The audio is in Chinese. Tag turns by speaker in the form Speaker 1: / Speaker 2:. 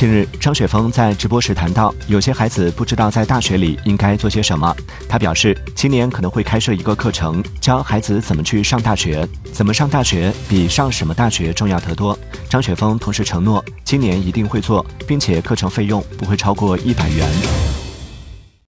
Speaker 1: 近日张雪峰在直播时谈到有些孩子不知道在大学里应该做些什么。他表示今年可能会开设一个课程教孩子怎么去上大学。怎么上大学比上什么大学重要得多。张雪峰同时承诺今年一定会做并且课程费用不会超过一百元。